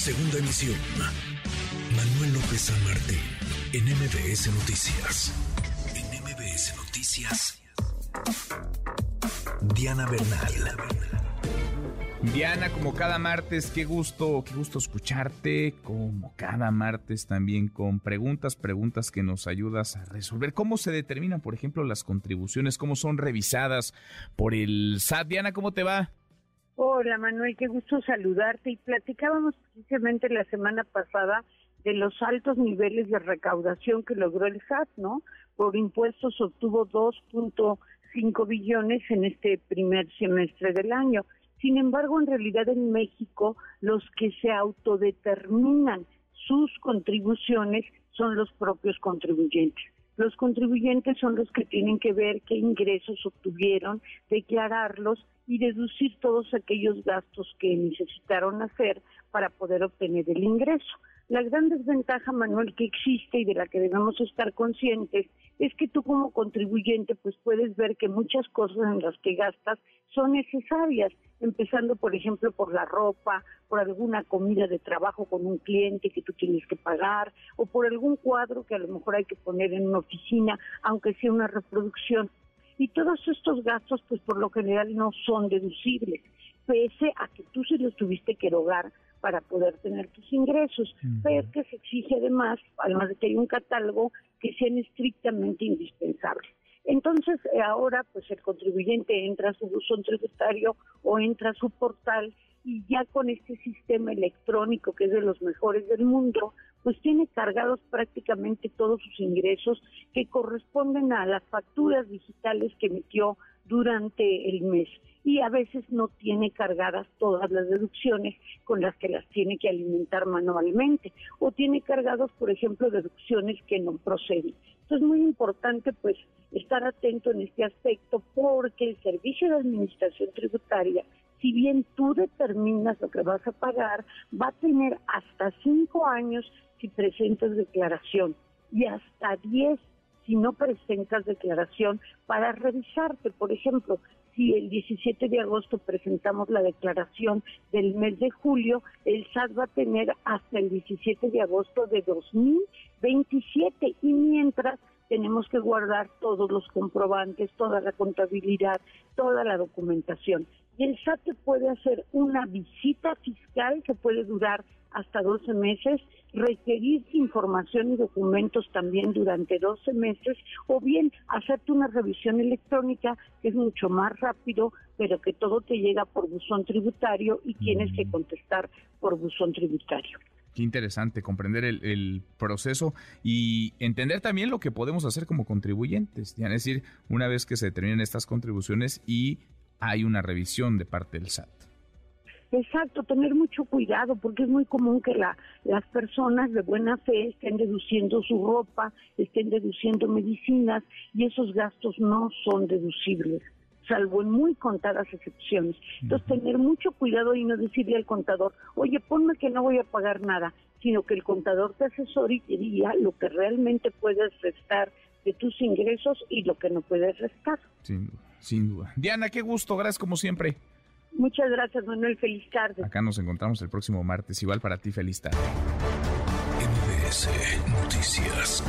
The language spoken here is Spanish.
Segunda emisión. Manuel López San Martín, en MBS Noticias. En MBS Noticias. Diana Bernal. Diana, como cada martes, qué gusto, qué gusto escucharte, como cada martes también con preguntas, preguntas que nos ayudas a resolver. ¿Cómo se determinan, por ejemplo, las contribuciones? ¿Cómo son revisadas por el SAT? Diana, ¿cómo te va? Hola Manuel, qué gusto saludarte. Y platicábamos precisamente la semana pasada de los altos niveles de recaudación que logró el SAT, ¿no? Por impuestos obtuvo 2.5 billones en este primer semestre del año. Sin embargo, en realidad en México los que se autodeterminan sus contribuciones son los propios contribuyentes. Los contribuyentes son los que tienen que ver qué ingresos obtuvieron, declararlos y deducir todos aquellos gastos que necesitaron hacer para poder obtener el ingreso. La gran desventaja, Manuel, que existe y de la que debemos estar conscientes es que tú como contribuyente pues puedes ver que muchas cosas en las que gastas son necesarias, empezando por ejemplo por la ropa, por alguna comida de trabajo con un cliente que tú tienes que pagar o por algún cuadro que a lo mejor hay que poner en una oficina, aunque sea una reproducción. Y todos estos gastos pues por lo general no son deducibles, pese a que tú se los tuviste que erogar para poder tener tus ingresos, pero que se exige además, además de que hay un catálogo, que sean estrictamente indispensables. Entonces, eh, ahora, pues el contribuyente entra a su buzón tributario o entra a su portal y ya con este sistema electrónico que es de los mejores del mundo, pues tiene cargados prácticamente todos sus ingresos que corresponden a las facturas digitales que emitió durante el mes y a veces no tiene cargadas todas las deducciones con las que las tiene que alimentar manualmente o tiene cargados, por ejemplo, deducciones que no proceden. Entonces es muy importante pues estar atento en este aspecto porque el servicio de administración tributaria, si bien tú determinas lo que vas a pagar, va a tener hasta cinco años si presentas declaración y hasta diez si no presentas declaración para revisarte. Por ejemplo, si el 17 de agosto presentamos la declaración del mes de julio, el SAT va a tener hasta el 17 de agosto de 2027 y mientras tenemos que guardar todos los comprobantes, toda la contabilidad, toda la documentación. Y el SAT puede hacer una visita fiscal que puede durar hasta 12 meses, requerir información y documentos también durante 12 meses, o bien hacerte una revisión electrónica que es mucho más rápido, pero que todo te llega por buzón tributario y tienes que contestar por buzón tributario. Qué interesante comprender el, proceso y entender también lo que podemos hacer como contribuyentes. Es decir, una vez que se determinen estas contribuciones y hay una revisión de parte del SAT. Exacto, tener mucho cuidado porque es muy común que la, las personas de buena fe estén deduciendo su ropa, estén deduciendo medicinas y esos gastos no son deducibles, salvo en muy contadas excepciones. Entonces, tener mucho cuidado y no decirle al contador, oye, ponme que no voy a pagar nada, sino que el contador te asesore y te diga lo que realmente puedes restar de tus ingresos y lo que no puedes restar. Sin duda, sin duda. Diana, qué gusto, gracias como siempre. Muchas gracias, Manuel. Feliz tarde. Acá nos encontramos el próximo martes. Igual para ti, feliz tarde. MBS Noticias.